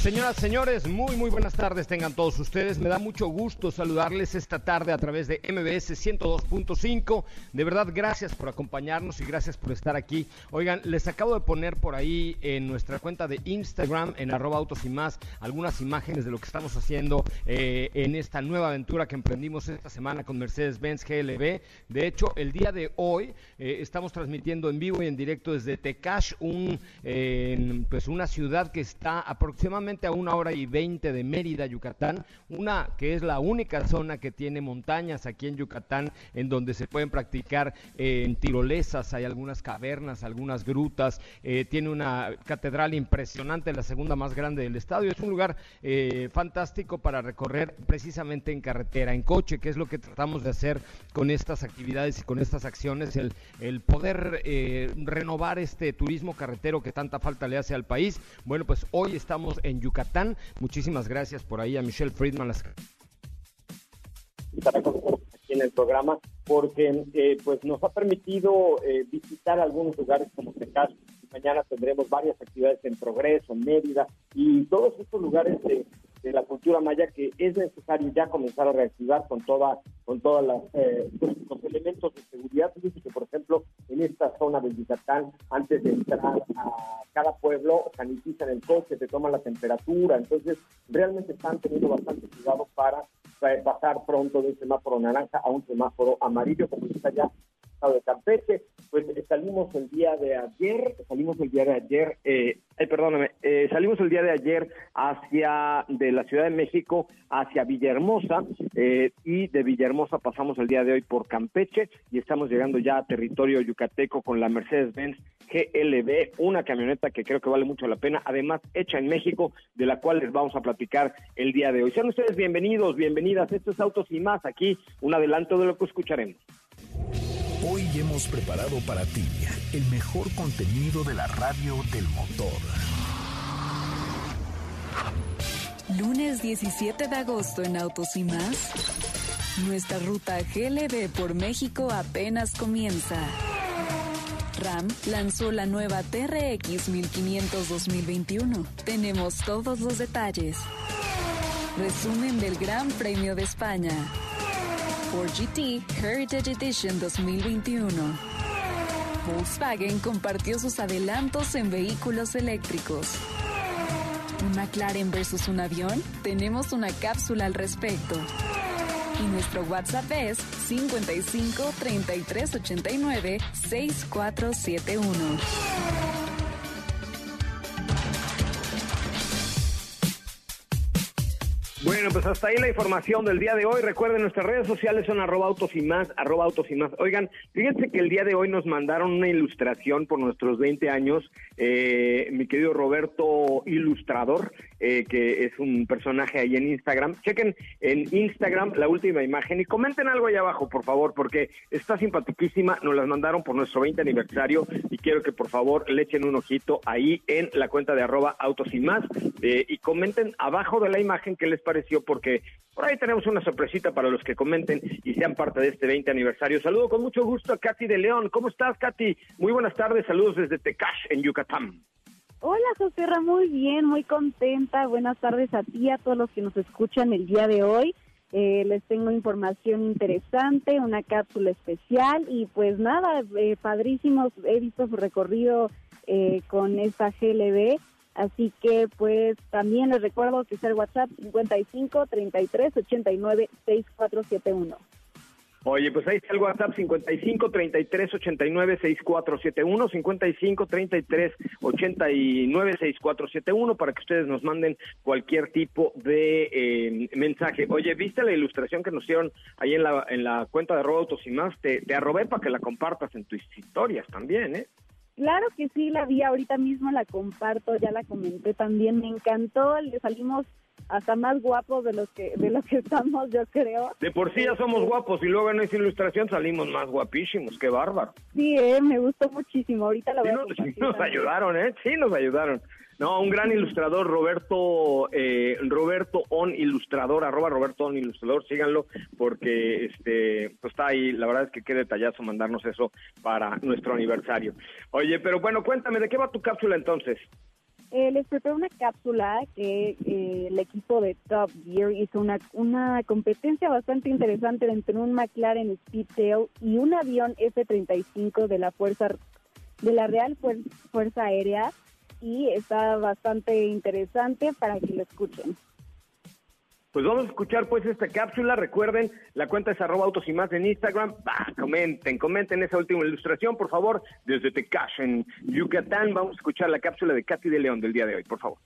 Señoras, señores, muy, muy buenas tardes tengan todos ustedes. Me da mucho gusto saludarles esta tarde a través de MBS 102.5. De verdad, gracias por acompañarnos y gracias por estar aquí. Oigan, les acabo de poner por ahí en nuestra cuenta de Instagram, en arroba autos y más, algunas imágenes de lo que estamos haciendo eh, en esta nueva aventura que emprendimos esta semana con Mercedes-Benz GLB. De hecho, el día de hoy eh, estamos transmitiendo en vivo y en directo desde Tecash, pues una ciudad que está aproximadamente a una hora y veinte de Mérida, Yucatán, una que es la única zona que tiene montañas aquí en Yucatán, en donde se pueden practicar eh, en tirolesas, hay algunas cavernas, algunas grutas, eh, tiene una catedral impresionante, la segunda más grande del estadio, es un lugar eh, fantástico para recorrer precisamente en carretera, en coche, que es lo que tratamos de hacer con estas actividades y con estas acciones, el poder renovar este turismo carretero que tanta falta le hace al país. Bueno, pues hoy estamos en Yucatán. Muchísimas gracias por ahí a Michelle Friedman. Aquí en el programa, porque eh, pues nos ha permitido eh, visitar algunos lugares como Tecas. Mañana tendremos varias actividades en Progreso, Mérida, y todos estos lugares de de la cultura maya que es necesario ya comenzar a reactivar con toda con todas eh, los elementos de seguridad. Que por ejemplo en esta zona del Yucatán antes de entrar a cada pueblo sanitizan el coche te toman la temperatura. Entonces realmente están teniendo bastante cuidado para, para pasar pronto de un semáforo naranja a un semáforo amarillo como está ya de Campeche, pues eh, salimos el día de ayer, salimos el día de ayer, eh, perdóname, eh, salimos el día de ayer hacia, de la Ciudad de México hacia Villahermosa, eh, y de Villahermosa pasamos el día de hoy por Campeche, y estamos llegando ya a territorio yucateco con la Mercedes-Benz GLB, una camioneta que creo que vale mucho la pena, además hecha en México, de la cual les vamos a platicar el día de hoy. Sean ustedes bienvenidos, bienvenidas, estos Autos y Más, aquí un adelanto de lo que escucharemos. Hoy hemos preparado para ti el mejor contenido de la radio del motor. Lunes 17 de agosto en Autos y más. Nuestra ruta GLB por México apenas comienza. RAM lanzó la nueva TRX 1500 2021. Tenemos todos los detalles. Resumen del Gran Premio de España. Ford GT Heritage Edition 2021. Volkswagen compartió sus adelantos en vehículos eléctricos. ¿Un McLaren versus un avión? Tenemos una cápsula al respecto. Y nuestro WhatsApp es 55 33 89 6471. Bueno, pues hasta ahí la información del día de hoy. Recuerden, nuestras redes sociales son arroba autos y más, arroba autos y más. Oigan, fíjense que el día de hoy nos mandaron una ilustración por nuestros 20 años, eh, mi querido Roberto Ilustrador, eh, que es un personaje ahí en Instagram. Chequen en Instagram la última imagen y comenten algo ahí abajo, por favor, porque está simpatiquísima. Nos las mandaron por nuestro 20 aniversario y quiero que por favor le echen un ojito ahí en la cuenta de arroba autos y más eh, y comenten abajo de la imagen qué les pareció, porque por ahí tenemos una sorpresita para los que comenten y sean parte de este 20 aniversario. Saludo con mucho gusto a Katy de León. ¿Cómo estás, Katy? Muy buenas tardes. Saludos desde Tecash, en Yucatán. Hola, José muy bien, muy contenta. Buenas tardes a ti, a todos los que nos escuchan el día de hoy. Eh, les tengo información interesante, una cápsula especial y pues nada, eh, padrísimos. He visto su recorrido eh, con esta GLB. Así que pues también les recuerdo que es el WhatsApp 55 33 89 6471. Oye, pues ahí está el WhatsApp 55 33 89 6471, 55 33 89 6471 para que ustedes nos manden cualquier tipo de eh, mensaje. Oye, ¿viste la ilustración que nos hicieron ahí en la, en la cuenta de Robotos y más? Te, te arrobé para que la compartas en tus historias también, ¿eh? Claro que sí, la vi ahorita mismo, la comparto, ya la comenté también, me encantó, le salimos hasta más guapos de los que de los que estamos, yo creo. De por sí ya somos guapos y luego en esa ilustración salimos más guapísimos, qué bárbaro. Sí, eh, me gustó muchísimo, ahorita la voy sí, nos, nos ayudaron, ¿eh? Sí, nos ayudaron. No, un gran ilustrador, Roberto, eh, Roberto On Ilustrador, arroba Roberto On Ilustrador, síganlo, porque este, pues está ahí, la verdad es que qué detallazo mandarnos eso para nuestro aniversario. Oye, pero bueno, cuéntame, ¿de qué va tu cápsula entonces? Eh, les preparé una cápsula que eh, el equipo de Top Gear hizo una, una competencia bastante interesante entre un McLaren Speedtail y un avión F-35 de la Fuerza de la Real Fuerza Aérea y está bastante interesante para que lo escuchen. Pues vamos a escuchar pues esta cápsula. Recuerden, la cuenta es arroba autos y más en Instagram. Bah, comenten, comenten esa última ilustración, por favor. Desde Tecash, en Yucatán, vamos a escuchar la cápsula de Katy de León del día de hoy, por favor.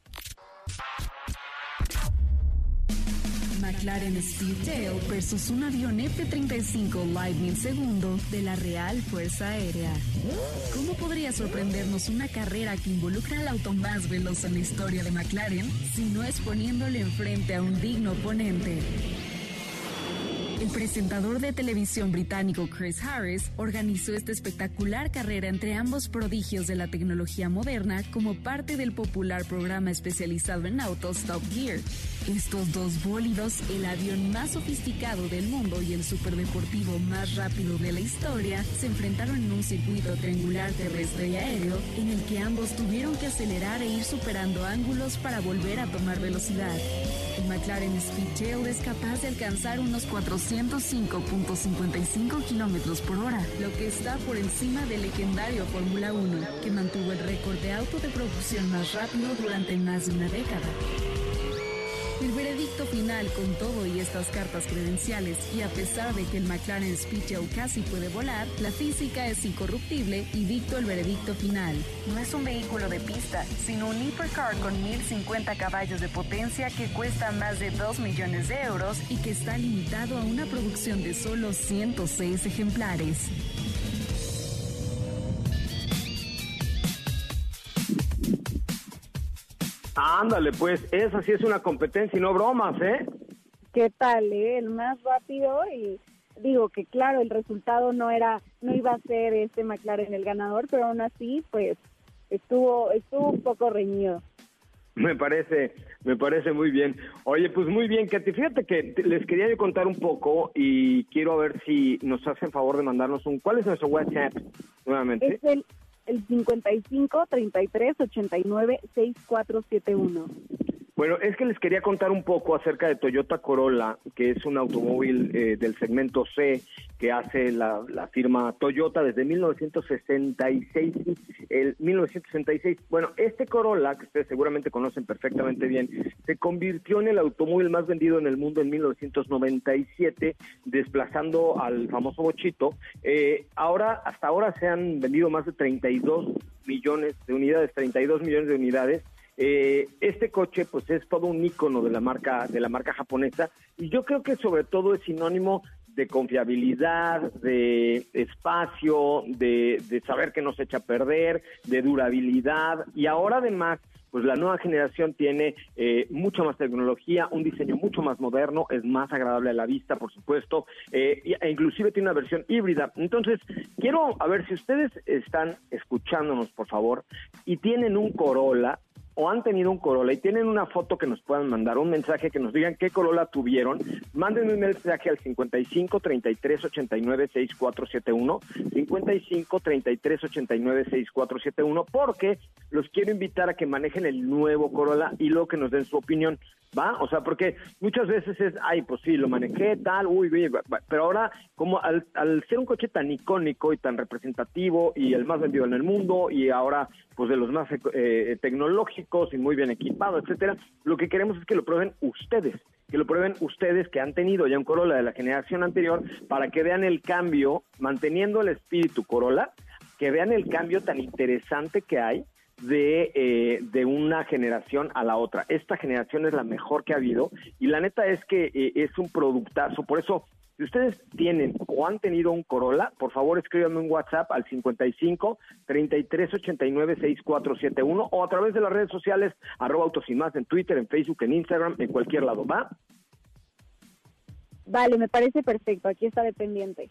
McLaren Speedtail versus un avión F-35 Lightning II de la Real Fuerza Aérea. ¿Cómo podría sorprendernos una carrera que involucra al auto más veloz en la historia de McLaren si no es poniéndole enfrente a un digno oponente? El presentador de televisión británico Chris Harris organizó esta espectacular carrera entre ambos prodigios de la tecnología moderna como parte del popular programa especializado en autos Top Gear. Estos dos bólidos, el avión más sofisticado del mundo y el superdeportivo más rápido de la historia, se enfrentaron en un circuito triangular terrestre y aéreo en el que ambos tuvieron que acelerar e ir superando ángulos para volver a tomar velocidad. El McLaren Speedtail es capaz de alcanzar unos 405.55 kilómetros por hora, lo que está por encima del legendario Fórmula 1, que mantuvo el récord de auto de producción más rápido durante más de una década. Veredicto final con todo y estas cartas credenciales y a pesar de que el McLaren Speedtail casi puede volar, la física es incorruptible y dicto el veredicto final. No es un vehículo de pista, sino un hipercar con 1050 caballos de potencia que cuesta más de 2 millones de euros y que está limitado a una producción de solo 106 ejemplares. Ándale, pues, esa sí es una competencia y no bromas, ¿eh? ¿Qué tal, eh? El más rápido y digo que claro, el resultado no era, no iba a ser este McLaren el ganador, pero aún así, pues, estuvo, estuvo un poco reñido. Me parece, me parece muy bien. Oye, pues muy bien, Katy. Fíjate que les quería yo contar un poco y quiero ver si nos hacen favor de mandarnos un. ¿Cuál es nuestro WhatsApp nuevamente? Es el el 55 33 89 6471. Bueno, es que les quería contar un poco acerca de Toyota Corolla, que es un automóvil eh, del segmento C que hace la, firma Toyota desde 1966. El 1966. Bueno, este Corolla, que ustedes seguramente conocen perfectamente bien, se convirtió en el automóvil más vendido en el mundo en 1997, desplazando al famoso Bochito. Eh, ahora, hasta ahora se han vendido más de 32 millones de unidades, 32 millones de unidades eh, este coche pues es todo un icono de la marca de la marca japonesa y yo creo que sobre todo es sinónimo de confiabilidad, de espacio, de, saber que no se echa a perder, de durabilidad y ahora además pues la nueva generación tiene eh, mucha más tecnología, un diseño mucho más moderno, es más agradable a la vista, por supuesto, eh, e inclusive tiene una versión híbrida. Entonces, quiero a ver si ustedes están escuchándonos, por favor, y tienen un Corolla, o han tenido un Corolla y tienen una foto que nos puedan mandar, un mensaje que nos digan qué Corolla tuvieron, manden un mensaje al 55 33 89 6471, 55 33 89 6471, porque los quiero invitar a que manejen el nuevo Corolla y luego que nos den su opinión, ¿va? O sea, porque muchas veces es, ay, pues sí, lo manejé, tal, uy, uy pero ahora, como al, al ser un coche tan icónico y tan representativo y el más vendido en el mundo y ahora, pues de los más eh, tecnológicos, y muy bien equipado, etcétera. Lo que queremos es que lo prueben ustedes, que lo prueben ustedes que han tenido ya un Corolla de la generación anterior para que vean el cambio, manteniendo el espíritu Corolla, que vean el cambio tan interesante que hay de, eh, de una generación a la otra. Esta generación es la mejor que ha habido y la neta es que eh, es un productazo. Por eso si ustedes tienen o han tenido un Corolla, por favor escríbanme un WhatsApp al 55 33 89 6471 o a través de las redes sociales arroba autos y más en Twitter, en Facebook, en Instagram, en cualquier lado. ¿Va? Vale, me parece perfecto. Aquí está dependiente.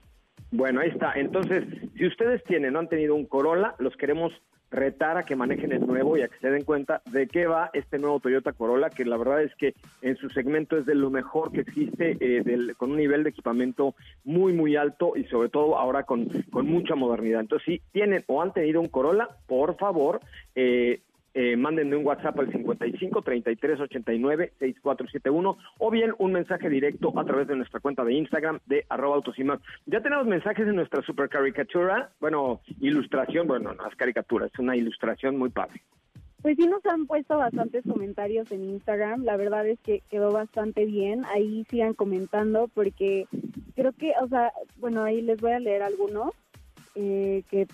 Bueno, ahí está. Entonces, si ustedes tienen o han tenido un Corolla, los queremos retar a que manejen el nuevo y a que se den cuenta de qué va este nuevo Toyota Corolla, que la verdad es que en su segmento es de lo mejor que existe, eh, con un nivel de equipamiento muy, muy alto y sobre todo ahora con, con mucha modernidad. Entonces, si tienen o han tenido un Corolla, por favor, eh, eh, mándenme un WhatsApp al 55 33 89 6471 o bien un mensaje directo a través de nuestra cuenta de Instagram de arroba autosimas. Ya tenemos mensajes en nuestra super caricatura, bueno, ilustración, bueno, no es caricatura, es una ilustración muy padre. Pues sí nos han puesto bastantes comentarios en Instagram, la verdad es que quedó bastante bien, ahí sigan comentando porque creo que, o sea, bueno, ahí les voy a leer algunos eh, que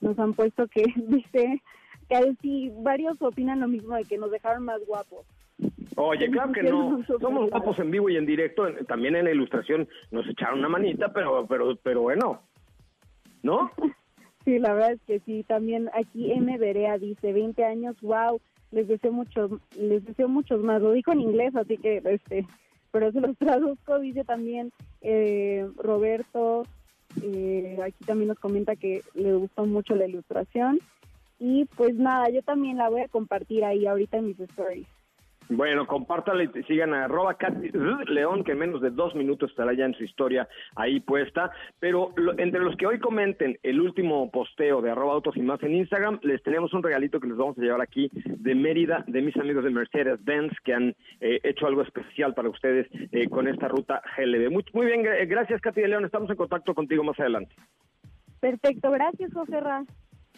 nos han puesto que dice que sí, varios opinan lo mismo de que nos dejaron más guapos. Oye, claro que no. Somos guapos en vivo y en directo. También en la ilustración nos echaron una manita, pero, pero, pero bueno, ¿no? sí, la verdad es que sí. También aquí M. Berea dice 20 años, wow. Les deseo muchos, les deseo muchos más. Lo dijo en inglés, así que este, pero se los traduzco. Dice también eh, Roberto. Eh, aquí también nos comenta que le gustó mucho la ilustración. Y pues nada, yo también la voy a compartir ahí ahorita en mis stories. Bueno, compártale y sigan a arroba León, que en menos de dos minutos estará ya en su historia ahí puesta. Pero entre los que hoy comenten el último posteo de arroba autos y más en Instagram, les tenemos un regalito que les vamos a llevar aquí de Mérida, de mis amigos de Mercedes-Benz, que han eh, hecho algo especial para ustedes eh, con esta ruta GLB. Muy, muy bien, gracias Katy de León, estamos en contacto contigo más adelante. Perfecto, gracias José Ra.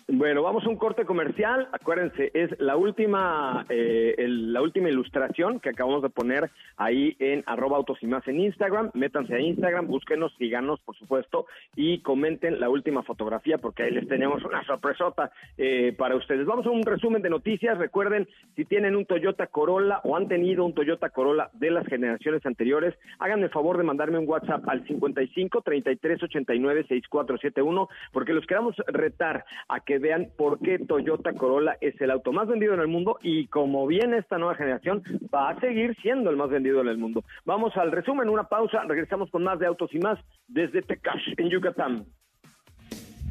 Bueno, vamos a un corte comercial. Acuérdense, es la última, eh, la última ilustración que acabamos de poner ahí en arroba autos y más en Instagram. Métanse a Instagram, búsquenos, síganos, por supuesto, y comenten la última fotografía porque ahí les tenemos una sorpresota eh, para ustedes. Vamos a un resumen de noticias. Recuerden, si tienen un Toyota Corolla o han tenido un Toyota Corolla de las generaciones anteriores, háganme el favor de mandarme un WhatsApp al 55 33 89 6471 porque los queramos retar a que vean por qué Toyota Corolla es el auto más vendido en el mundo y como viene esta nueva generación va a seguir siendo el más vendido en el mundo. Vamos al resumen, una pausa, regresamos con más de autos y más desde Tecash en Yucatán.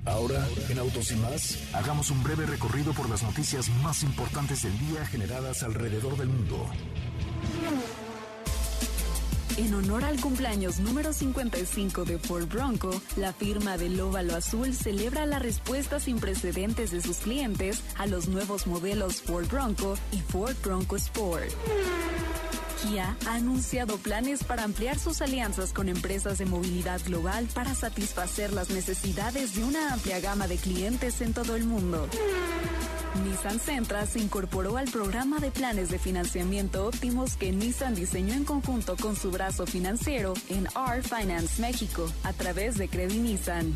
Ahora, en Autos y más, hagamos un breve recorrido por las noticias más importantes del día generadas alrededor del mundo. En honor al cumpleaños número 55 de Ford Bronco, la firma del Óvalo Azul celebra la respuesta sin precedentes de sus clientes a los nuevos modelos Ford Bronco y Ford Bronco Sport. Ha anunciado planes para ampliar sus alianzas con empresas de movilidad global para satisfacer las necesidades de una amplia gama de clientes en todo el mundo. Nissan Centra se incorporó al programa de planes de financiamiento óptimos que Nissan diseñó en conjunto con su brazo financiero en R Finance México a través de Credit Nissan.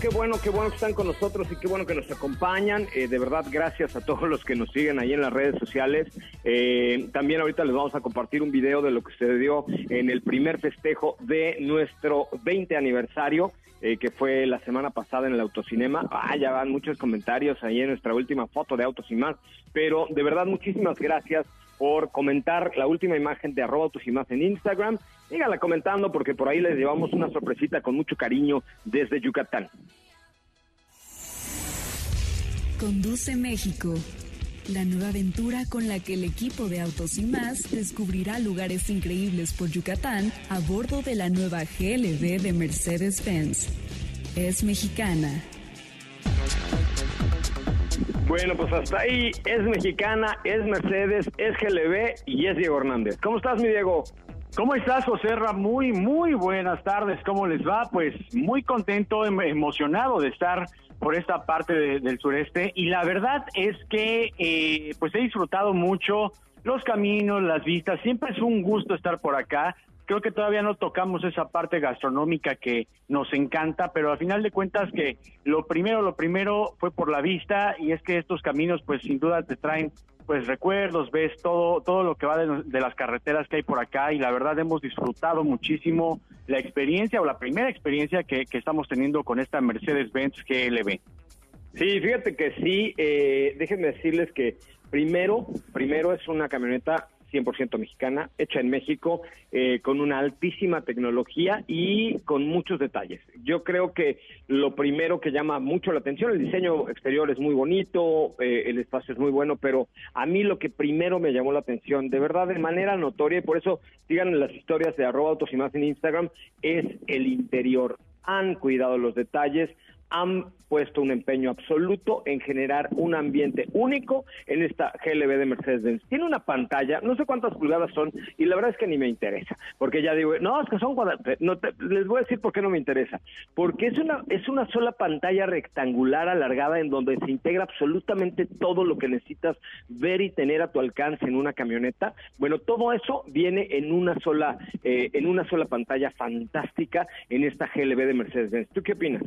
qué bueno, qué bueno que están con nosotros y qué bueno que nos acompañan. Eh, de verdad, gracias a todos los que nos siguen ahí en las redes sociales. Eh, también ahorita les vamos a compartir un video de lo que se dio en el primer festejo de nuestro 20 aniversario. Eh, que fue la semana pasada en el autocinema. Ah, ya van muchos comentarios ahí en nuestra última foto de Autos y más. Pero de verdad, muchísimas gracias por comentar la última imagen de arroba más en Instagram. Síganla comentando porque por ahí les llevamos una sorpresita con mucho cariño desde Yucatán. Conduce México. La nueva aventura con la que el equipo de Autos y más descubrirá lugares increíbles por Yucatán a bordo de la nueva GLB de Mercedes-Benz. Es mexicana. Bueno, pues hasta ahí es mexicana, es Mercedes, es GLB y es Diego Hernández. ¿Cómo estás, mi Diego? ¿Cómo estás, José Muy, muy buenas tardes. ¿Cómo les va? Pues muy contento, em, emocionado de estar por esta parte del sureste y la verdad es que eh, pues he disfrutado mucho los caminos, las vistas. Siempre es un gusto estar por acá creo que todavía no tocamos esa parte gastronómica que nos encanta, pero al final de cuentas que lo primero, lo primero fue por la vista y es que estos caminos pues sin duda te traen pues recuerdos, ves todo todo lo que va de, las carreteras que hay por acá y la verdad hemos disfrutado muchísimo la experiencia o la primera experiencia que, que estamos teniendo con esta Mercedes-Benz GLB. Sí, fíjate que sí, eh, déjenme decirles que primero, primero es una camioneta 100% mexicana, hecha en México, eh, con una altísima tecnología y con muchos detalles. Yo creo que lo primero que llama mucho la atención, el diseño exterior es muy bonito, eh, el espacio es muy bueno, pero a mí lo que primero me llamó la atención, de verdad, de manera notoria, y por eso sigan las historias de arroba autos y más en Instagram, es el interior. Han cuidado los detalles, han puesto un empeño absoluto en generar un ambiente único en esta GLB de Mercedes-Benz. Tiene una pantalla, no sé cuántas pulgadas son, y la verdad es que ni me interesa, porque ya digo, no, es que son no les voy a decir por qué no me interesa, porque es una, es una sola pantalla rectangular alargada en donde se integra absolutamente todo lo que necesitas ver y tener a tu alcance en una camioneta. Bueno, todo eso viene en una sola, eh, en una sola pantalla fantástica en esta GLB de Mercedes-Benz. ¿Tú qué opinas?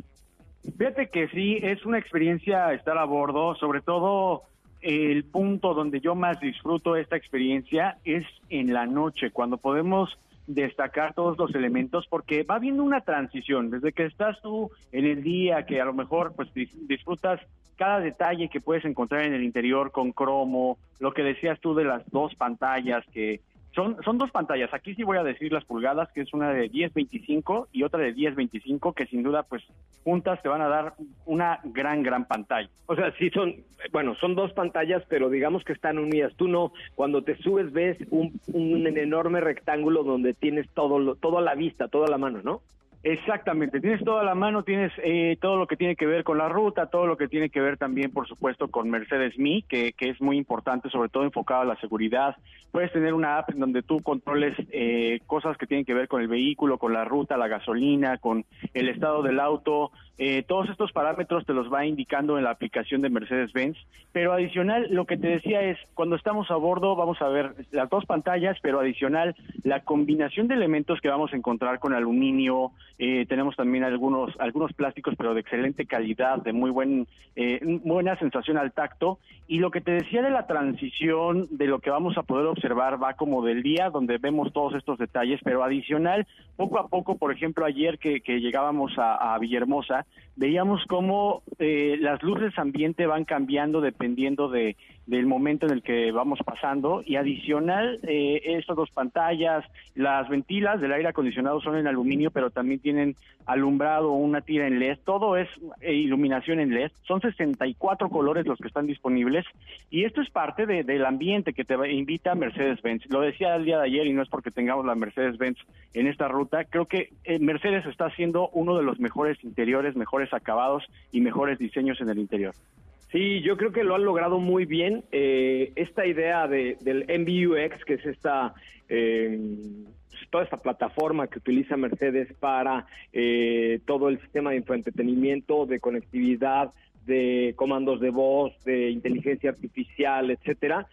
Fíjate que sí, es una experiencia estar a bordo, sobre todo el punto donde yo más disfruto esta experiencia es en la noche, cuando podemos destacar todos los elementos porque va viendo una transición desde que estás tú en el día que a lo mejor pues disfrutas cada detalle que puedes encontrar en el interior con cromo, lo que decías tú de las dos pantallas que son, son dos pantallas. Aquí sí voy a decir las pulgadas, que es una de 10.25 y otra de 10.25, que sin duda, pues, juntas te van a dar una gran, gran pantalla. O sea, sí son, bueno, son dos pantallas, pero digamos que están unidas. Tú no, cuando te subes ves un, un enorme rectángulo donde tienes todo, lo, todo a la vista, toda la mano, ¿no? Exactamente, tienes toda la mano, tienes eh, todo lo que tiene que ver con la ruta, todo lo que tiene que ver también, por supuesto, con Mercedes Me, que, que es muy importante, sobre todo enfocado a la seguridad. Puedes tener una app en donde tú controles eh, cosas que tienen que ver con el vehículo, con la ruta, la gasolina, con el estado del auto. Eh, todos estos parámetros te los va indicando en la aplicación de Mercedes-Benz. Pero adicional, lo que te decía es, cuando estamos a bordo, vamos a ver las dos pantallas, pero adicional, la combinación de elementos que vamos a encontrar con aluminio, eh, tenemos también algunos algunos plásticos, pero de excelente calidad, de muy buen eh, buena sensación al tacto. Y lo que te decía de la transición, de lo que vamos a poder observar, va como del día, donde vemos todos estos detalles, pero adicional, poco a poco, por ejemplo, ayer que, llegábamos a, Villahermosa, veíamos cómo eh, las luces ambiente van cambiando dependiendo de del momento en el que vamos pasando y adicional eh, estas dos pantallas, las ventilas del aire acondicionado son en aluminio pero también tienen alumbrado una tira en LED, todo es eh, iluminación en LED, son 64 colores los que están disponibles y esto es parte del ambiente que te invita Mercedes-Benz. Lo decía el día de ayer y no es porque tengamos la Mercedes-Benz en esta ruta, creo que eh, Mercedes está haciendo uno de los mejores interiores, mejores acabados y mejores diseños en el interior. Sí, yo creo que lo han logrado muy bien. Eh, esta idea de, del MBUX, que es esta eh, toda esta plataforma que utiliza Mercedes para eh, todo el sistema de entretenimiento, de conectividad, de comandos de voz, de inteligencia artificial, etcétera,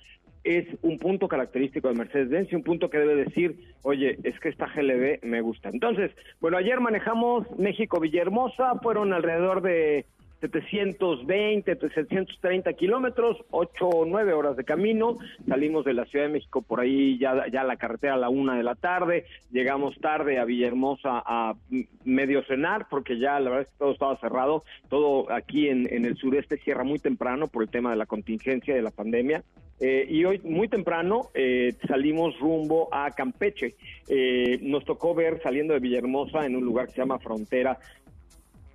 es un punto característico de Mercedes-Benz y un punto que debe decir, oye, es que esta GLB me gusta. Entonces, bueno, ayer manejamos México-Villahermosa, fueron alrededor de 720, 730 kilómetros, 8 o 9 horas de camino. Salimos de la Ciudad de México por ahí ya, la carretera a la una de la tarde. Llegamos tarde a Villahermosa a medio cenar porque ya la verdad es que todo estaba cerrado. Todo aquí en, en el sureste cierra muy temprano por el tema de la contingencia de la pandemia. Eh, y hoy muy temprano eh, salimos rumbo a Campeche. Eh, nos tocó ver saliendo de Villahermosa en un lugar que se llama Frontera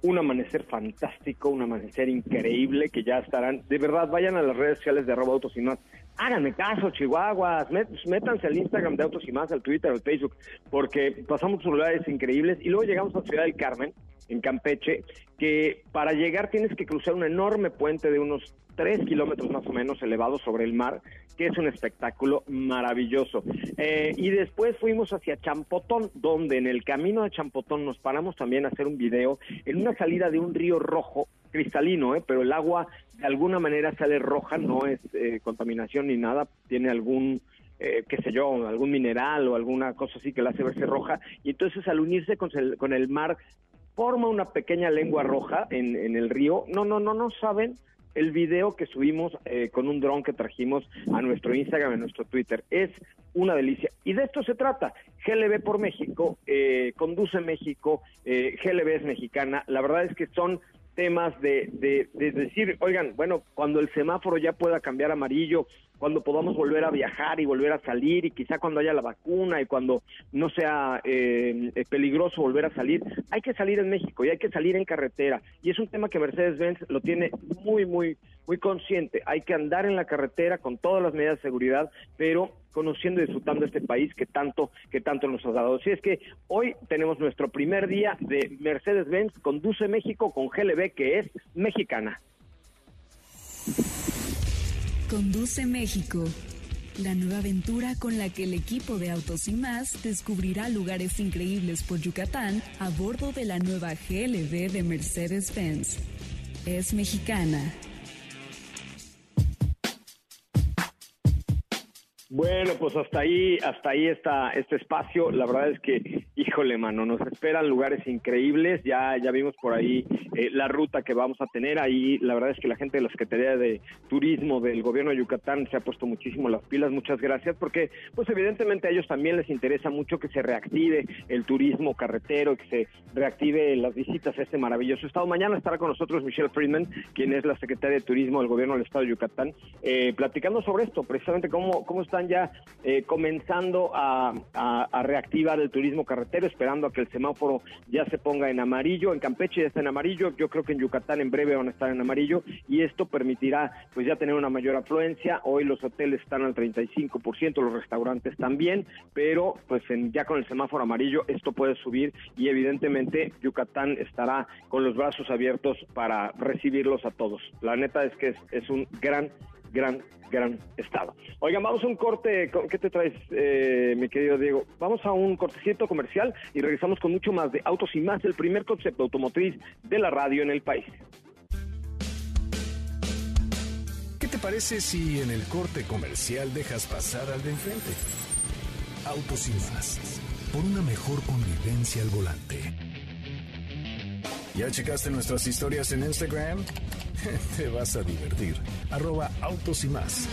un amanecer fantástico, un amanecer increíble que ya estarán. De verdad, vayan a las redes sociales de arroba autos y más. Háganme caso, Chihuahuas. métanse al Instagram de Autos y más, al Twitter, al Facebook, porque pasamos por lugares increíbles y luego llegamos a Ciudad del Carmen, en Campeche, que para llegar tienes que cruzar un enorme puente de unos tres kilómetros más o menos elevado sobre el mar, que es un espectáculo maravilloso. Eh, y después fuimos hacia Champotón, donde en el camino de Champotón nos paramos también a hacer un video en una salida de un río rojo, cristalino, ¿eh? pero el agua de alguna manera sale roja, no es eh, contaminación ni nada, tiene algún... Eh, qué sé yo, algún mineral o alguna cosa así que la hace verse roja, y entonces al unirse con el, con el mar forma una pequeña lengua roja en, en el río. No, no, no, no saben el video que subimos eh, con un dron que trajimos a nuestro Instagram, a nuestro Twitter. Es una delicia. Y de esto se trata. GLB por México, eh, Conduce México, eh, GLB es mexicana. La verdad es que son temas de, de, de, decir, oigan, bueno, cuando el semáforo ya pueda cambiar amarillo, cuando podamos volver a viajar y volver a salir, y quizá cuando haya la vacuna y cuando no sea eh, peligroso volver a salir, hay que salir en México y hay que salir en carretera. Y es un tema que Mercedes-Benz lo tiene muy, muy, muy consciente. Hay que andar en la carretera con todas las medidas de seguridad, pero conociendo y disfrutando este país que tanto, que tanto nos ha dado. Así es que hoy tenemos nuestro primer día de Mercedes-Benz Conduce México con GLB, que es mexicana. Conduce México. La nueva aventura con la que el equipo de Autos y más descubrirá lugares increíbles por Yucatán a bordo de la nueva GLB de Mercedes-Benz. Es mexicana. Bueno, pues hasta ahí, hasta ahí está este espacio. La verdad es que, híjole, mano, nos esperan lugares increíbles. Ya, ya vimos por ahí eh, la ruta que vamos a tener ahí. La verdad es que la gente de la Secretaría de Turismo del Gobierno de Yucatán se ha puesto muchísimo las pilas. Muchas gracias, porque, pues, evidentemente a ellos también les interesa mucho que se reactive el turismo carretero, que se reactive las visitas a este maravilloso estado. Mañana estará con nosotros Michelle Friedman, quien es la Secretaria de Turismo del Gobierno del Estado de Yucatán, eh, platicando sobre esto, precisamente cómo, cómo está están ya eh, comenzando a, reactivar el turismo carretero, esperando a que el semáforo ya se ponga en amarillo. En Campeche ya está en amarillo, yo creo que en Yucatán en breve van a estar en amarillo y esto permitirá pues ya tener una mayor afluencia. Hoy los hoteles están al 35%, los restaurantes también, pero pues ya con el semáforo amarillo esto puede subir y evidentemente Yucatán estará con los brazos abiertos para recibirlos a todos. La neta es que es un gran gran, gran estado. Oigan, vamos a un corte. ¿Qué te traes, eh, mi querido Diego? Vamos a un cortecito comercial y regresamos con mucho más de Autos y Más, el primer concepto automotriz de la radio en el país. ¿Qué te parece si en el corte comercial dejas pasar al de enfrente? Autos y Más, por una mejor convivencia al volante. ¿Ya checaste nuestras historias en Instagram? Te vas a divertir. Arroba autos y más.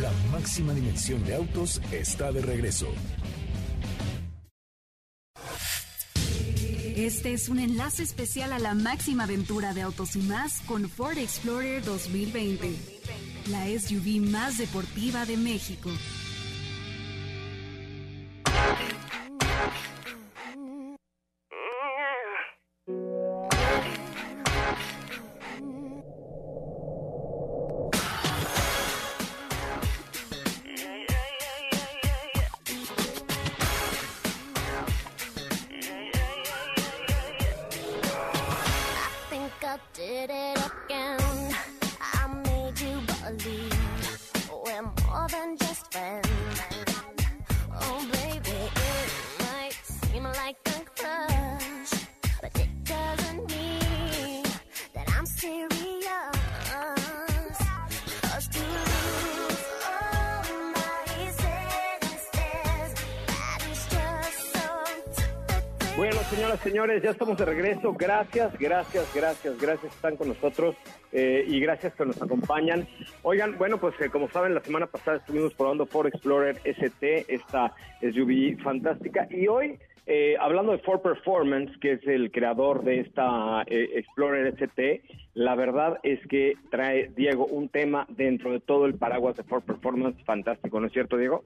La máxima dimensión de autos está de regreso. Este es un enlace especial a la máxima aventura de autos y más con Ford Explorer 2020, la SUV más deportiva de México. Señores, ya estamos de regreso. Gracias, gracias, gracias, gracias están con nosotros eh, y gracias que nos acompañan. Oigan, bueno, pues eh, como saben, la semana pasada estuvimos probando Ford Explorer ST, esta SUV fantástica, y hoy, eh, hablando de Ford Performance, que es el creador de esta Explorer ST, la verdad es que trae, Diego, un tema dentro de todo el paraguas de Ford Performance fantástico, ¿no es cierto, Diego?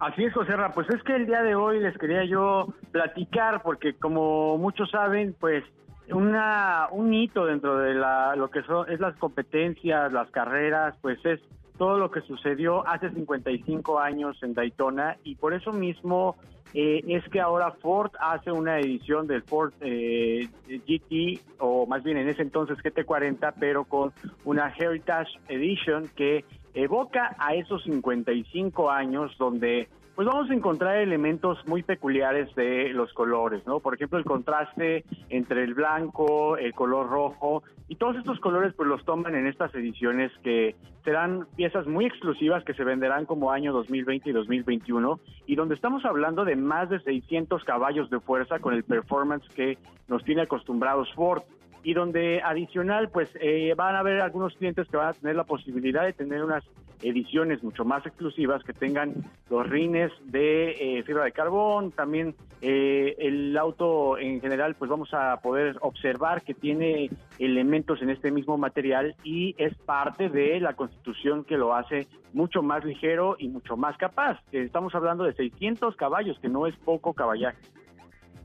Así es, José Ra. Pues es que el día de hoy les quería yo platicar, porque como muchos saben, pues una, un hito dentro de la, lo que son, es las competencias, las carreras, pues es todo lo que sucedió hace 55 años en Daytona y por eso mismo eh, es que ahora Ford hace una edición del Ford eh, GT o más bien en ese entonces GT40 pero con una Heritage Edition que evoca a esos 55 años donde pues vamos a encontrar elementos muy peculiares de los colores, ¿no? Por ejemplo, el contraste entre el blanco, el color rojo y todos estos colores pues los toman en estas ediciones que serán piezas muy exclusivas que se venderán como año 2020 y 2021 y donde estamos hablando de más de 600 caballos de fuerza con el performance que nos tiene acostumbrados Ford y donde adicional pues eh, van a haber algunos clientes que van a tener la posibilidad de tener unas ediciones mucho más exclusivas que tengan los rines de eh, fibra de carbón, también eh, el auto en general pues vamos a poder observar que tiene elementos en este mismo material y es parte de la constitución que lo hace mucho más ligero y mucho más capaz. Estamos hablando de 600 caballos, que no es poco caballaje.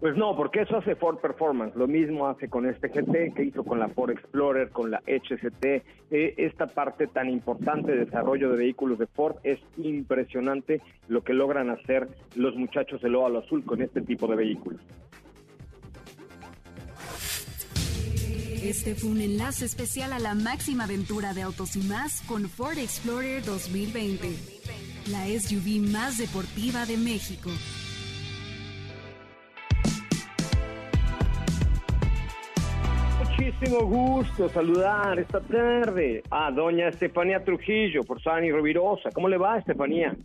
Pues no, porque eso hace Ford Performance. Lo mismo hace con este GT que hizo con la Ford Explorer, con la HST. Eh, esta parte tan importante de desarrollo de vehículos de Ford es impresionante lo que logran hacer los muchachos del Óvalo Azul con este tipo de vehículos. Este fue un enlace especial a la máxima aventura de autos y más con Ford Explorer 2020, la SUV más deportiva de México. Muchísimo gusto saludar esta tarde a doña Estefanía Trujillo por Sani Rovirosa. ¿Cómo le va, Estefanía?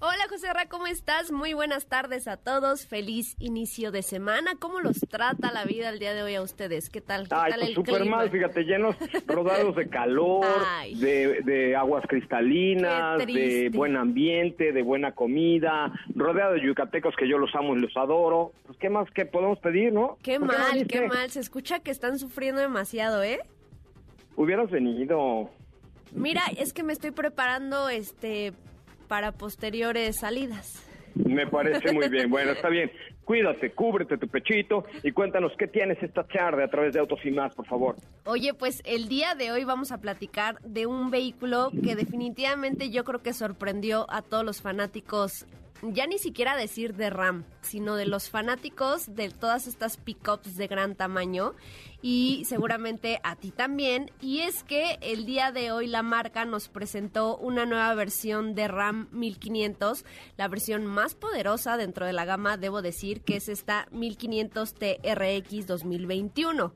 Hola José Ra, ¿cómo estás? Muy buenas tardes a todos. Feliz inicio de semana. ¿Cómo los trata la vida el día de hoy a ustedes? ¿Qué tal? ¿Qué Ay, tal pues súper mal, fíjate, llenos, rodados de calor, de, aguas cristalinas, de buen ambiente, de buena comida, rodeado de yucatecos que yo los amo y los adoro. Pues, ¿qué más que podemos pedir, no? Qué mal, qué mal. Se escucha que están sufriendo demasiado, ¿eh? Hubieras venido. Mira, es que me estoy preparando, este para posteriores salidas. Me parece muy bien. Bueno, está bien. Cuídate, cúbrete tu pechito y cuéntanos qué tienes esta tarde a través de Autos y Más, por favor. Oye, pues el día de hoy vamos a platicar de un vehículo que definitivamente yo creo que sorprendió a todos los fanáticos ya ni siquiera decir de RAM, sino de los fanáticos de todas estas pickups de gran tamaño y seguramente a ti también. Y es que el día de hoy la marca nos presentó una nueva versión de RAM 1500, la versión más poderosa dentro de la gama, debo decir, que es esta 1500 TRX 2021.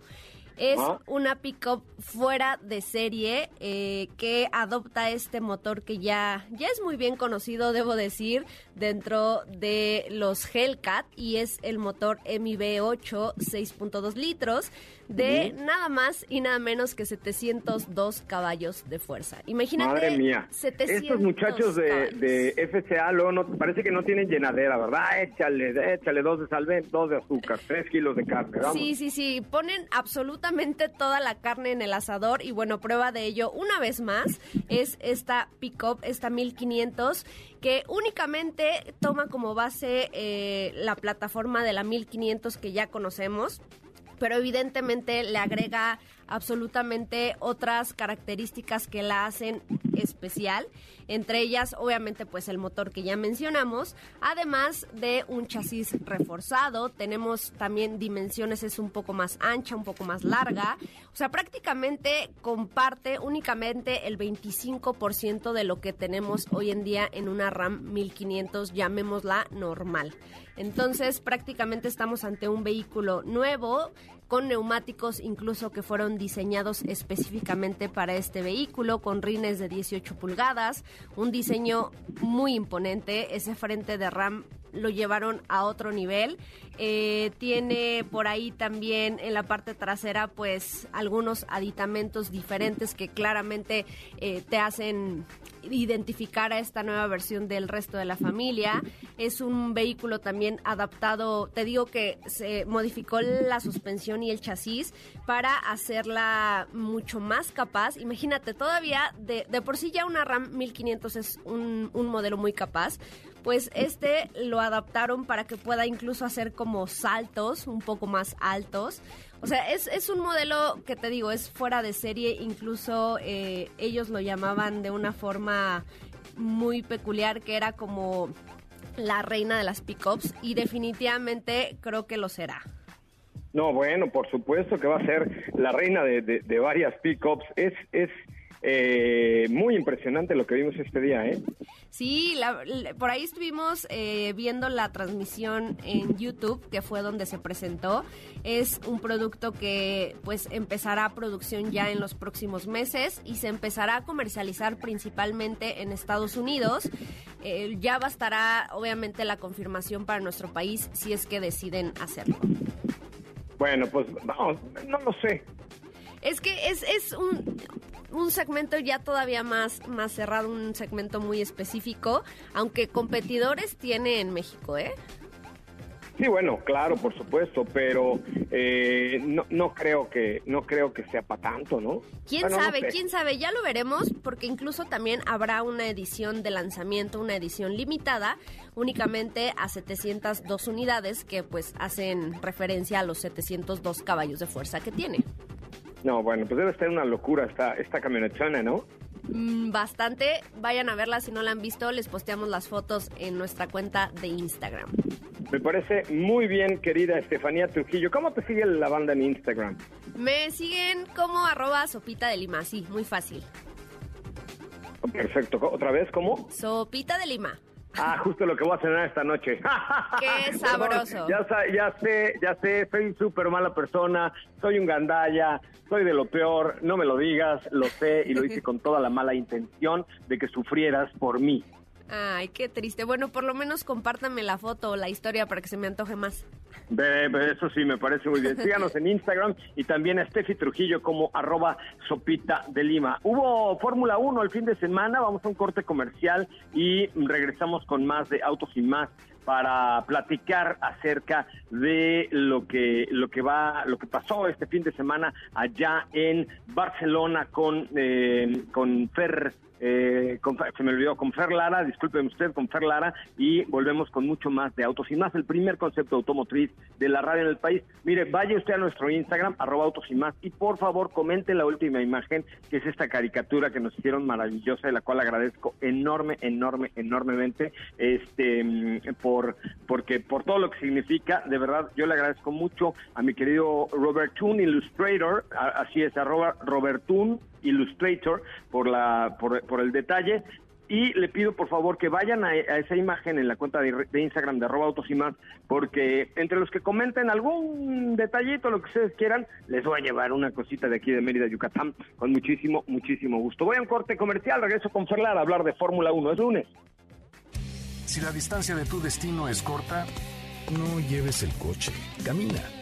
Es una pickup fuera de serie eh, que adopta este motor que ya, ya es muy bien conocido, debo decir, dentro de los Hellcat y es el motor MIB8 6.2 litros de nada más y nada menos que 702 caballos de fuerza. Imagínate. Madre mía. Estos muchachos de, FCA luego no, parece que no tienen llenadera, ¿verdad? Échale, échale dos de salve, dos de azúcar, tres kilos de carne. Sí, sí, sí. Ponen absolutamente toda la carne en el asador y bueno, prueba de ello una vez más es esta pickup, esta 1500 que únicamente toma como base eh, la plataforma de la 1500 que ya conocemos pero evidentemente le agrega absolutamente otras características que la hacen especial, entre ellas obviamente pues el motor que ya mencionamos, además de un chasis reforzado, tenemos también dimensiones es un poco más ancha, un poco más larga, o sea, prácticamente comparte únicamente el 25% de lo que tenemos hoy en día en una RAM 1500, llamémosla normal. Entonces, prácticamente estamos ante un vehículo nuevo con neumáticos incluso que fueron diseñados específicamente para este vehículo, con rines de 18 pulgadas, un diseño muy imponente, ese frente de RAM lo llevaron a otro nivel. Eh, tiene por ahí también en la parte trasera pues algunos aditamentos diferentes que claramente eh, te hacen identificar a esta nueva versión del resto de la familia. Es un vehículo también adaptado, te digo que se modificó la suspensión y el chasis para hacerla mucho más capaz. Imagínate, todavía de, por sí ya una RAM 1500 es un modelo muy capaz, pues este lo adaptaron para que pueda incluso hacer como saltos un poco más altos. O sea, es, es un modelo que te digo, es fuera de serie, incluso eh, ellos lo llamaban de una forma muy peculiar, que era como la reina de las pickups y definitivamente creo que lo será. No, bueno, por supuesto que va a ser la reina de, de, de varias pickups. Es, es eh, muy impresionante lo que vimos este día, ¿eh? Sí, por ahí estuvimos eh, viendo la transmisión en YouTube, que fue donde se presentó. Es un producto que pues empezará producción ya en los próximos meses y se empezará a comercializar principalmente en Estados Unidos. Eh, ya bastará obviamente la confirmación para nuestro país si es que deciden hacerlo. Bueno, pues vamos, no lo sé. Es que es, es un, un segmento ya todavía más, más cerrado, un segmento muy específico, aunque competidores tiene en México, ¿eh? Sí, bueno, claro, por supuesto, pero eh, no, no creo que no creo que sea para tanto, ¿no? ¿Quién sabe? ¿Quién sabe? Ya lo veremos porque incluso también habrá una edición de lanzamiento, una edición limitada, únicamente a 702 unidades que pues hacen referencia a los 702 caballos de fuerza que tiene. No, bueno, pues debe estar una locura esta, esta camionetona, ¿no? Mm, bastante. Vayan a verla si no la han visto. Les posteamos las fotos en nuestra cuenta de Instagram. Me parece muy bien, querida Estefanía Trujillo. ¿Cómo te sigue la banda en Instagram? Me siguen como arroba sopita de lima, sí, muy fácil. Perfecto. ¿Otra vez cómo? Sopita de lima. Ah, justo lo que voy a cenar esta noche. Qué sabroso. ya, ya sé, ya sé, soy súper mala persona, soy un gandalla, soy de lo peor, no me lo digas, lo sé y lo hice con toda la mala intención de que sufrieras por mí. Ay, qué triste. Bueno, por lo menos compártanme la foto o la historia para que se me antoje más. Eso sí, me parece muy bien. Síganos en Instagram y también a Steffi Trujillo como arroba sopita de Lima. Hubo Fórmula 1 el fin de semana, vamos a un corte comercial y regresamos con más de Autos y Más para platicar acerca de lo que lo que va lo que pasó este fin de semana allá en Barcelona con eh, con Fer eh, con, se me olvidó, con Fer Lara, discúlpeme usted, con Fer Lara, y volvemos con mucho más de autos y más, el primer concepto automotriz de la radio en el país. Mire, vaya usted a nuestro Instagram, arroba autos y más, y por favor comente la última imagen, que es esta caricatura que nos hicieron maravillosa, de la cual agradezco enorme, enorme, enormemente, este, mm, por, porque, por todo lo que significa, de verdad, yo le agradezco mucho a mi querido Robert Toon, Illustrator, así es, arroba Robertun Illustrator, por, la, por, el detalle. Y le pido por favor que vayan a, esa imagen en la cuenta de, Instagram de arroba autos y más, porque entre los que comenten algún detallito, lo que ustedes quieran, les voy a llevar una cosita de aquí de Mérida, Yucatán, con muchísimo, muchísimo gusto. Voy a un corte comercial, regreso con Ferlar a hablar de Fórmula 1, es lunes. Si la distancia de tu destino es corta, no lleves el coche, camina.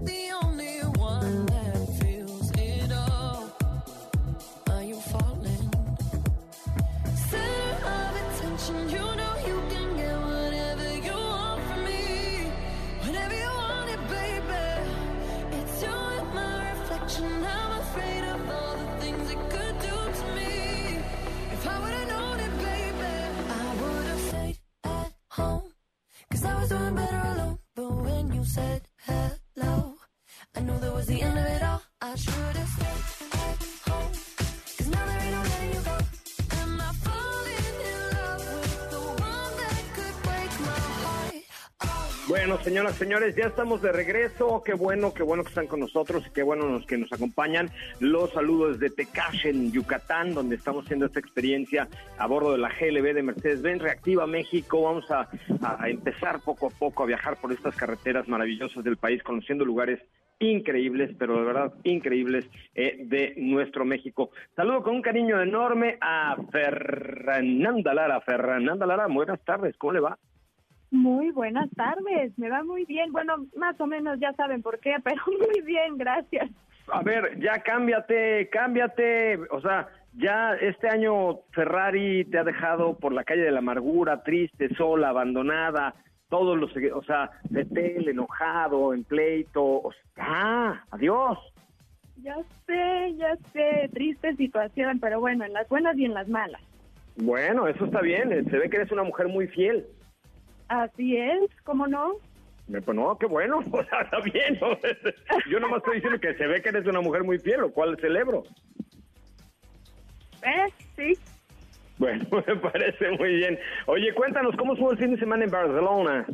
the end of it all. I heart? Bueno, señoras, señores, ya estamos de regreso. Qué bueno, qué bueno que están con nosotros y qué bueno los que nos acompañan. Los saludos desde Tecash, en Yucatán, donde estamos haciendo esta experiencia a bordo de la GLB de Mercedes-Benz Reactiva México. Vamos a empezar poco a poco a viajar por estas carreteras maravillosas del país, conociendo lugares increíbles, pero de verdad increíbles eh, de nuestro México. Saludo con un cariño enorme a Fernanda Lara. Fernanda Lara, buenas tardes, ¿cómo le va? Muy buenas tardes, me va muy bien. Bueno, más o menos ya saben por qué, pero muy bien, gracias. A ver, ya cámbiate, cámbiate, o sea, ya este año Ferrari te ha dejado por la calle de la amargura, triste, sola, abandonada, todos los, o sea, Betel enojado, en pleito, o sea, ah, adiós. Ya sé, ya sé, triste situación, pero bueno, en las buenas y en las malas. Bueno, eso está bien, eh, se ve que eres una mujer muy fiel. Así es, ¿cómo no? Eh, Pues no, qué bueno, o sea, está bien. ¿no? Yo nomás estoy diciendo que se ve que eres una mujer muy fiel, lo cual celebro. ¿Eh? Sí. Bueno, me parece muy bien. Oye, cuéntanos, ¿cómo estuvo el fin de semana en Barcelona?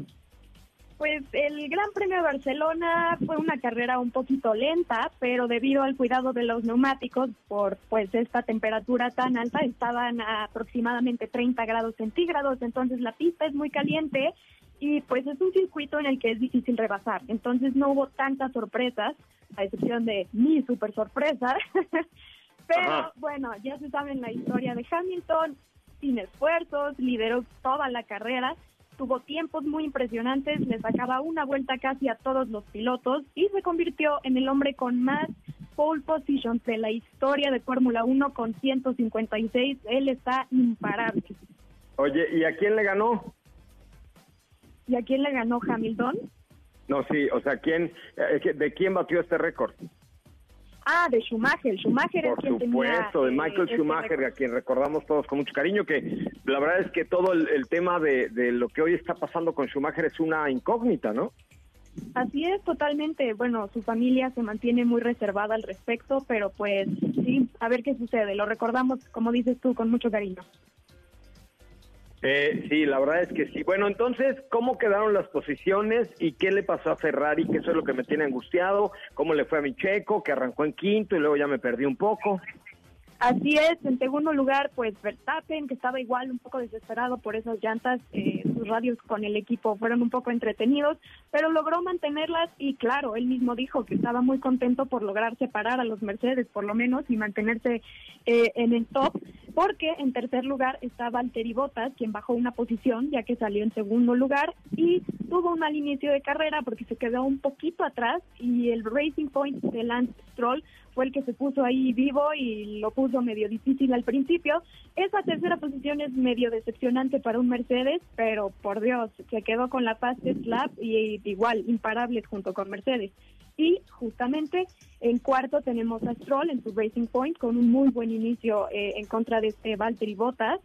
Pues el Gran Premio de Barcelona fue una carrera un poquito lenta, pero debido al cuidado de los neumáticos por pues esta temperatura tan alta, estaban a aproximadamente 30 grados centígrados, entonces la pista es muy caliente y pues es un circuito en el que es difícil rebasar, entonces no hubo tantas sorpresas, a excepción de mi super sorpresa, pero Ajá. bueno, ya se sabe la historia de Hamilton, sin esfuerzos, lideró toda la carrera, tuvo tiempos muy impresionantes, le sacaba una vuelta casi a todos los pilotos y se convirtió en el hombre con más pole positions de la historia de Fórmula 1 con 156. Él está imparable. Oye, ¿y a quién le ganó? ¿Y a quién le ganó Hamilton? No, sí, o sea, ¿quién, eh, ¿de quién batió este récord? Ah, de Schumacher. Schumacher es Por tenía, supuesto, de eh, Michael este Schumacher, a quien recordamos todos con mucho cariño, que la verdad es que todo el, el tema de, de lo que hoy está pasando con Schumacher es una incógnita, ¿no? Así es, totalmente. Bueno, su familia se mantiene muy reservada al respecto, pero pues sí, a ver qué sucede. Lo recordamos, como dices tú, con mucho cariño. Eh, sí, la verdad es que sí. Bueno, entonces, ¿cómo quedaron las posiciones y qué le pasó a Ferrari? Que eso es lo que me tiene angustiado. ¿Cómo le fue a mi checo, que arrancó en quinto y luego ya me perdí un poco? Así es, en segundo lugar, pues Verstappen, que estaba igual un poco desesperado por esas llantas, eh, sus radios con el equipo fueron un poco entretenidos, pero logró mantenerlas y claro, él mismo dijo que estaba muy contento por lograr separar a los Mercedes por lo menos y mantenerse eh, en el top, porque en tercer lugar está Valtteri Bottas, quien bajó una posición ya que salió en segundo lugar y tuvo un mal inicio de carrera porque se quedó un poquito atrás y el Racing Point de Lance Stroll fue el que se puso ahí vivo y lo puso medio difícil al principio. Esa tercera posición es medio decepcionante para un Mercedes, pero por Dios, se quedó con la Fast Lap y igual imparables junto con Mercedes. Y justamente en cuarto tenemos a Stroll en su Racing Point con un muy buen inicio eh, en contra de este Valtteri Bottas.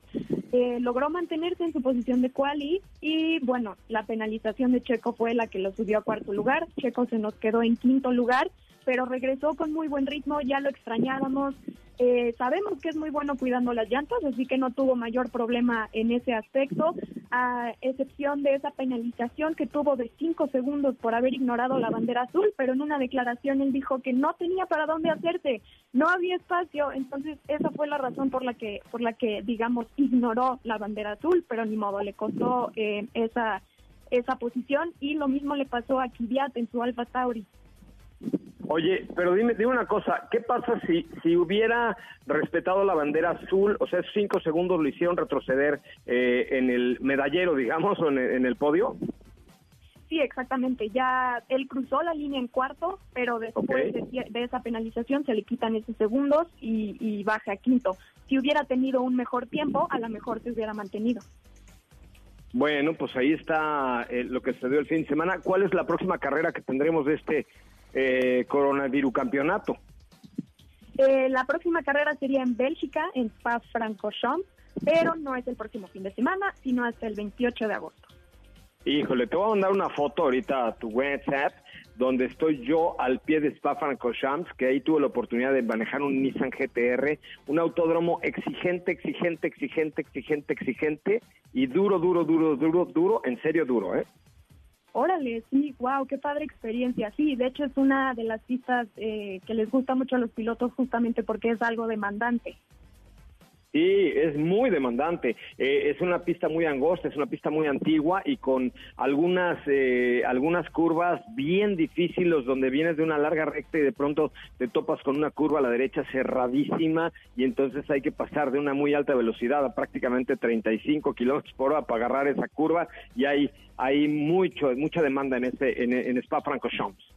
Eh, logró mantenerse en su posición de quali y bueno, la penalización de Checo fue la que lo subió a cuarto lugar. Checo se nos quedó en quinto lugar pero regresó con muy buen ritmo, ya lo extrañábamos. Eh, sabemos que es muy bueno cuidando las llantas, así que no tuvo mayor problema en ese aspecto, a excepción de esa penalización que tuvo de cinco segundos por haber ignorado la bandera azul, pero en una declaración él dijo que no tenía para dónde hacerse, no había espacio, entonces esa fue la razón por la que, por la que digamos, ignoró la bandera azul, pero ni modo, le costó eh, esa, esa posición y lo mismo le pasó a Kvyat en su Alfa Tauri. Oye, pero dime, dime una cosa, ¿qué pasa si, si hubiera respetado la bandera azul, o sea, cinco segundos lo hicieron retroceder eh, en el medallero, digamos, o en el, podio? Sí, exactamente. Ya él cruzó la línea en cuarto, pero después de, esa penalización se le quitan esos segundos y, baja a quinto. Si hubiera tenido un mejor tiempo, a lo mejor se hubiera mantenido. Bueno, pues ahí está eh, lo que se dio el fin de semana. ¿Cuál es la próxima carrera que tendremos de este eh, coronavirus campeonato. Eh, la próxima carrera sería en Bélgica, en Spa-Francorchamps, pero no es el próximo fin de semana, sino hasta el 28 de agosto. Híjole, te voy a mandar una foto ahorita a tu WhatsApp donde estoy yo al pie de Spa-Francorchamps, que ahí tuve la oportunidad de manejar un Nissan GTR, un autódromo exigente, exigente, exigente, exigente, exigente y duro, duro, duro, duro, duro, en serio duro, ¿eh? Órale, sí, wow, qué padre experiencia. Sí, de hecho es una de las pistas eh, que les gusta mucho a los pilotos justamente porque es algo demandante. Sí, es muy demandante. Eh, es una pista muy angosta, es una pista muy antigua y con algunas eh, algunas curvas bien difíciles donde vienes de una larga recta y de pronto te topas con una curva a la derecha cerradísima y entonces hay que pasar de una muy alta velocidad a prácticamente 35 kilómetros por hora para agarrar esa curva y hay hay mucho mucha demanda en este en, en Spa-Francorchamps.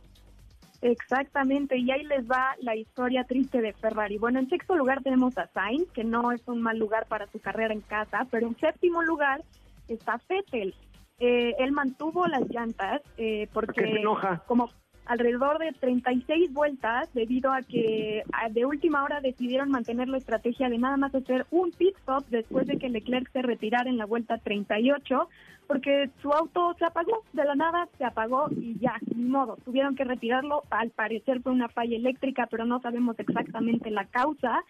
Exactamente, y ahí les va la historia triste de Ferrari. Bueno, en sexto lugar tenemos a Sainz, que no es un mal lugar para su carrera en casa, pero en séptimo lugar está Vettel. Eh, él mantuvo las llantas eh, porque se enoja? como alrededor de 36 vueltas debido a que de última hora decidieron mantener la estrategia de nada más hacer un pit stop después de que Leclerc se retirara en la vuelta 38 porque su auto se apagó de la nada, se apagó y ya, ni modo, tuvieron que retirarlo, al parecer fue una falla eléctrica, pero no sabemos exactamente la causa.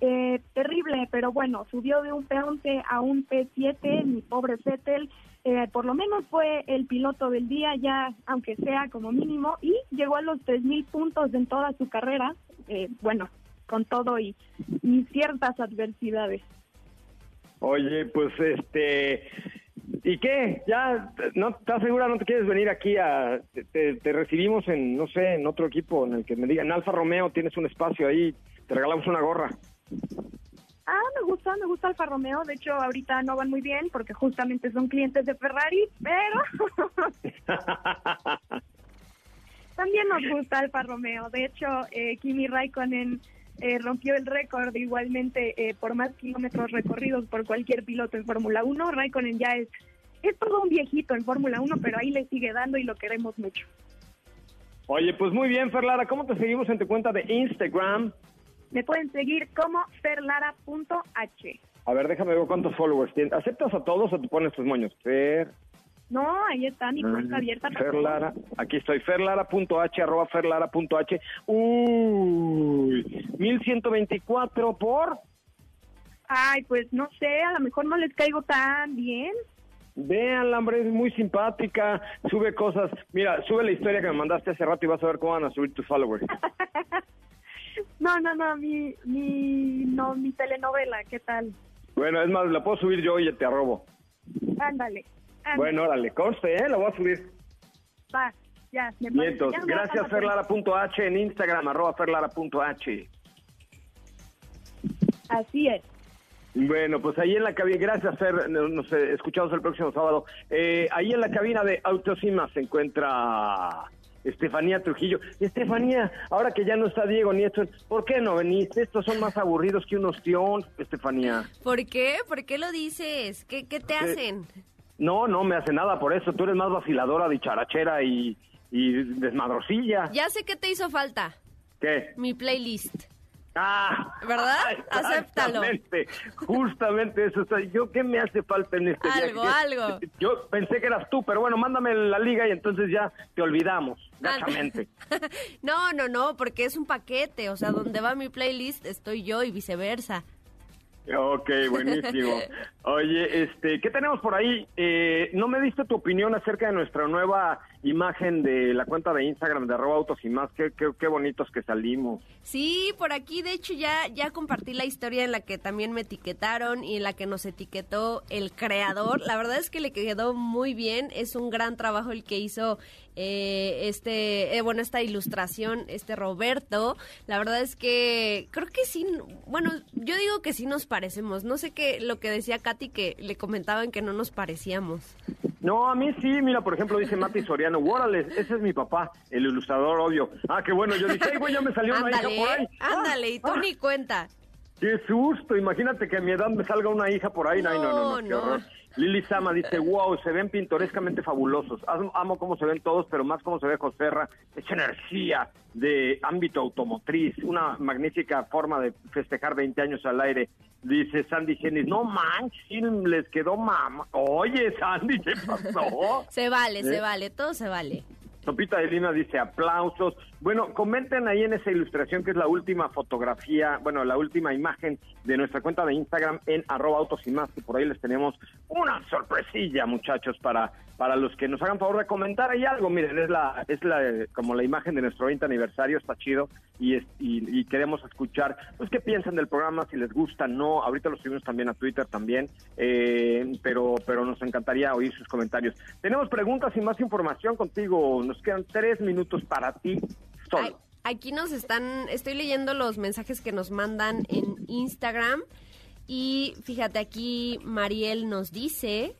Eh, terrible, pero bueno, subió de un P11 a un P7, mi pobre Vettel, eh, por lo menos fue el piloto del día ya, aunque sea como mínimo, y llegó a los 3.000 puntos en toda su carrera, eh, bueno, con todo y, y ciertas adversidades. Oye, pues este, ¿y qué? ¿Ya no estás segura? ¿No te quieres venir aquí a, te, te, recibimos en, no sé, en otro equipo en el que me digan, Alfa Romeo, tienes un espacio ahí, te regalamos una gorra? Ah, me gusta, me gusta Alfa Romeo. De hecho, ahorita no van muy bien porque justamente son clientes de Ferrari, pero también nos gusta Alfa Romeo. De hecho, eh, Kimi Raikkonen eh, rompió el récord igualmente eh, por más kilómetros recorridos por cualquier piloto en Fórmula 1. Raikkonen ya es, es todo un viejito en Fórmula 1, pero ahí le sigue dando y lo queremos mucho. Oye, pues muy bien, Ferlara, ¿cómo te seguimos en tu cuenta de Instagram? Me pueden seguir como ferlara.h. A ver, déjame ver cuántos followers tienes. ¿Aceptas a todos o te pones tus moños? Fer. No, ahí está mi cuenta abierta. Ferlara, aquí estoy, ferlara.h, arroba ferlara.h. Uy, 1124 por... Ay, pues no sé, a lo mejor no les caigo tan bien. Vean, hombre, es muy simpática, sube cosas. Mira, sube la historia que me mandaste hace rato y vas a ver cómo van a subir tus followers. No, no, no, mi, mi, no, mi telenovela, ¿qué tal? Bueno, es más, la puedo subir yo y te arrobo. Ándale. ándale. Bueno, órale, conste, ¿eh? La voy a subir. Va, ya, me Vientos. parece. Ya me Gracias, ferlara.h en Instagram, arroba ferlara.h. Así es. Bueno, pues ahí en la cabina, gracias Fer, nos nos, eh, escuchamos el próximo sábado. Eh, ahí en la cabina de Autosima se encuentra Estefanía Trujillo. Estefanía, ahora que ya no está Diego Nieto, ¿por qué no veniste? Estos son más aburridos que un ostión, Estefanía. ¿Por qué? ¿Por qué lo dices? ¿Qué, qué te hacen? No, no me hace nada por eso, tú eres más vaciladora, dicharachera y, y desmadrosilla. Ya sé que te hizo falta. ¿Qué? Mi playlist. Ah, ¿Verdad? Acéptalo. Justamente eso. o sea, yo qué me hace falta en este Algo, viaje? algo. Yo pensé que eras tú, pero bueno, mándame la liga y entonces ya te olvidamos, gachamente. No, no, no, porque es un paquete. O sea, donde va mi playlist estoy yo y viceversa. Ok, buenísimo. Oye, este, ¿qué tenemos por ahí? Eh, ¿No me diste tu opinión acerca de nuestra nueva imagen de la cuenta de Instagram de arroba autos y más? Qué, bonitos que salimos. Sí, por aquí de hecho ya, ya compartí la historia en la que también me etiquetaron y en la que nos etiquetó el creador. La verdad es que le quedó muy bien, es un gran trabajo el que hizo eh, este, eh, bueno, esta ilustración, este Roberto. La verdad es que creo que sí, bueno, yo digo que sí nos parecemos. No sé qué, lo que decía Katy que le comentaban que no nos parecíamos. No, a mí sí, mira, por ejemplo, dice Mati Soriano, órale, ese es mi papá, el ilustrador, obvio. Ah, qué bueno, yo dije, ay, güey, ya me salió una Ándale, hija por ahí. ¿eh? ándale, y tú Ah, ni cuenta. Qué susto, imagínate que a mi edad me salga una hija por ahí. Ay, no, no, no, No, qué horror. Lili Sama dice, wow, se ven pintorescamente fabulosos. Am- Amo cómo se ven todos, pero más cómo se ve Joserra. Esa energía de ámbito automotriz, una magnífica forma de festejar 20 años al aire. Dice Sandy Genis, no manches, les quedó mamá. Oye, Sandy, ¿qué pasó? Se vale, ¿Eh? se vale, todo se vale. Topita de Lima dice aplausos. Bueno, comenten ahí en esa ilustración que es la última fotografía, bueno, la última imagen de nuestra cuenta de Instagram en arroba autos y más, que por ahí les tenemos una sorpresilla, muchachos, para, para los que nos hagan favor de comentar ahí algo. Miren, es la, es la, como la imagen de nuestro 20 aniversario, está chido, y, es- y, y queremos escuchar, pues, qué piensan del programa, si les gusta, no. Ahorita lo subimos también a Twitter también, eh, pero, pero nos encantaría oír sus comentarios. Tenemos preguntas y más información contigo. Nos quedan tres minutos para ti solo. Aquí nos están, estoy leyendo los mensajes que nos mandan en Instagram y fíjate aquí Mariel nos dice,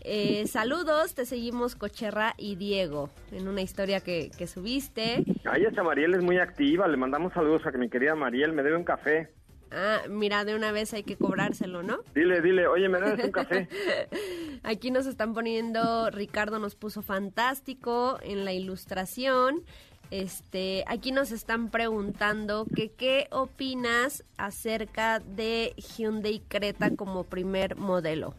eh, saludos, te seguimos Cocherra y Diego en una historia que, que subiste. Ay, esa Mariel es muy activa. Le mandamos saludos a mi querida Mariel. Me debe un café. Ah, mira, de una vez hay que cobrárselo, ¿no? Dile, dile, oye, me debes un café. Aquí nos están poniendo, Ricardo nos puso fantástico en la ilustración. Este, aquí nos están preguntando que qué opinas acerca de Hyundai Creta como primer modelo.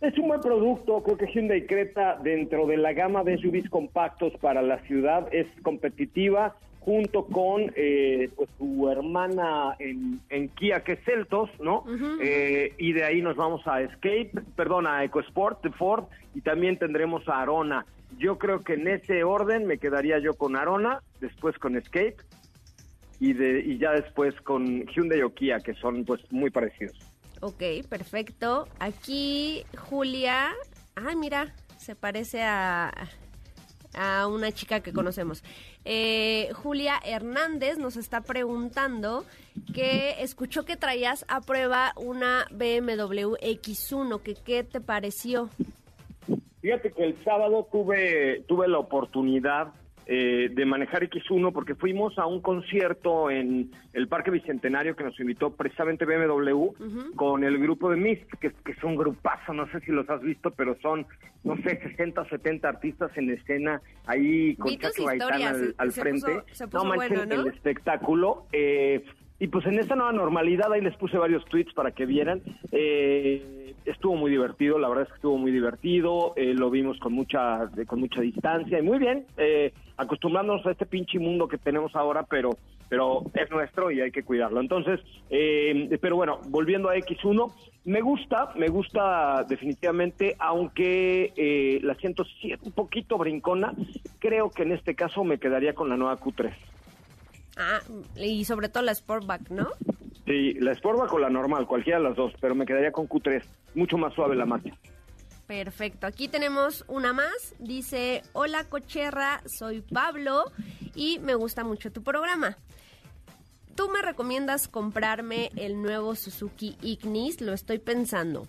Es un buen producto, creo que Hyundai Creta dentro de la gama de SUVs compactos para la ciudad es competitiva junto con eh, pues, su hermana en, en Kia que es Celtos, ¿no? Eh, y de ahí nos vamos a Escape, perdón, a EcoSport de Ford y también tendremos a Arona. Yo creo que en ese orden me quedaría yo con Arona, después con Escape y de y ya después con Hyundai o Kia que son pues muy parecidos. Ok, perfecto. Aquí Julia, ay mira, se parece a, a una chica que conocemos. Eh, Julia Hernández nos está preguntando que escuchó que traías a prueba una BMW X1, que qué te pareció. Fíjate que el sábado tuve, tuve la oportunidad eh, de manejar X1 porque fuimos a un concierto en el Parque Bicentenario que nos invitó precisamente BMW con el grupo de Mist, que, que es un grupazo, no sé si los has visto, pero son, no sé, 60 o 70 artistas en escena ahí con Chacho Gaitán al, al se frente. puso- se puso no manchen bueno, ¿no? el espectáculo. eh, y pues en esta nueva normalidad ahí les puse varios tweets para que vieran. Eh, estuvo muy divertido, la verdad es que estuvo muy divertido, eh, lo vimos con mucha con mucha distancia y muy bien, eh, acostumbrándonos a este pinche mundo que tenemos ahora, pero pero es nuestro y hay que cuidarlo. Entonces, eh, pero bueno, volviendo a X1, me gusta, me gusta definitivamente, aunque eh, la siento un poquito brincona, creo que en este caso me quedaría con la nueva Q3. Ah, y sobre todo la Sportback, ¿no? Sí, la Sportback o la normal, cualquiera de las dos, pero me quedaría con Q3, mucho más suave la marcha. Perfecto, aquí tenemos una más. Dice, hola cocherra, soy Pablo y me gusta mucho tu programa. ¿Tú me recomiendas comprarme el nuevo Suzuki Ignis? Lo estoy pensando.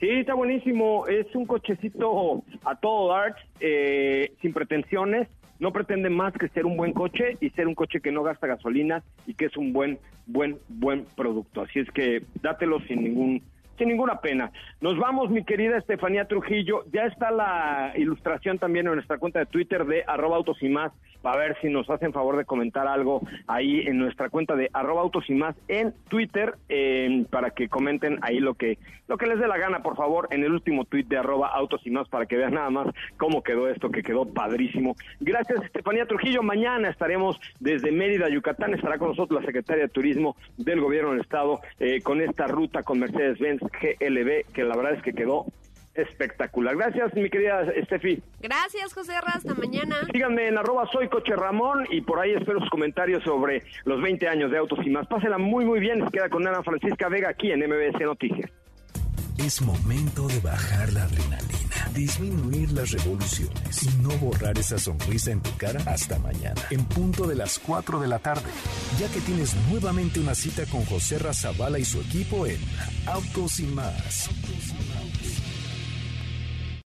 Sí, está buenísimo. Es un cochecito a todo dar, eh, sin pretensiones. No pretende más que ser un buen coche y ser un coche que no gasta gasolina y que es un buen, buen, buen producto. Así es que dátelo sin ningún sin ninguna pena. Nos vamos, mi querida Estefanía Trujillo. Ya está la ilustración también en nuestra cuenta de Twitter de arroba autos y más, para ver si nos hacen favor de comentar algo ahí en nuestra cuenta de arroba autos y más en Twitter, eh, para que comenten ahí lo que, lo que les dé la gana, por favor, en el último tweet de arroba autos y más, para que vean nada más cómo quedó esto, que quedó padrísimo. Gracias, Estefanía Trujillo. Mañana estaremos desde Mérida, Yucatán. Estará con nosotros la secretaria de Turismo del Gobierno del Estado eh, con esta ruta con Mercedes-Benz GLB, que la verdad es que quedó espectacular. Gracias, mi querida Estefi. Gracias, José Ra, hasta mañana. Síganme en arroba soy coche Ramón y por ahí espero sus comentarios sobre los 20 años de autos y más. Pásenla muy, muy bien. Se queda con Ana Francisca Vega aquí en MBS Noticias. Es momento de bajar la adrenalina, disminuir las revoluciones y no borrar esa sonrisa en tu cara hasta mañana, en punto de las 4 de la tarde, ya que tienes nuevamente una cita con José Razabala y su equipo en Autos y más.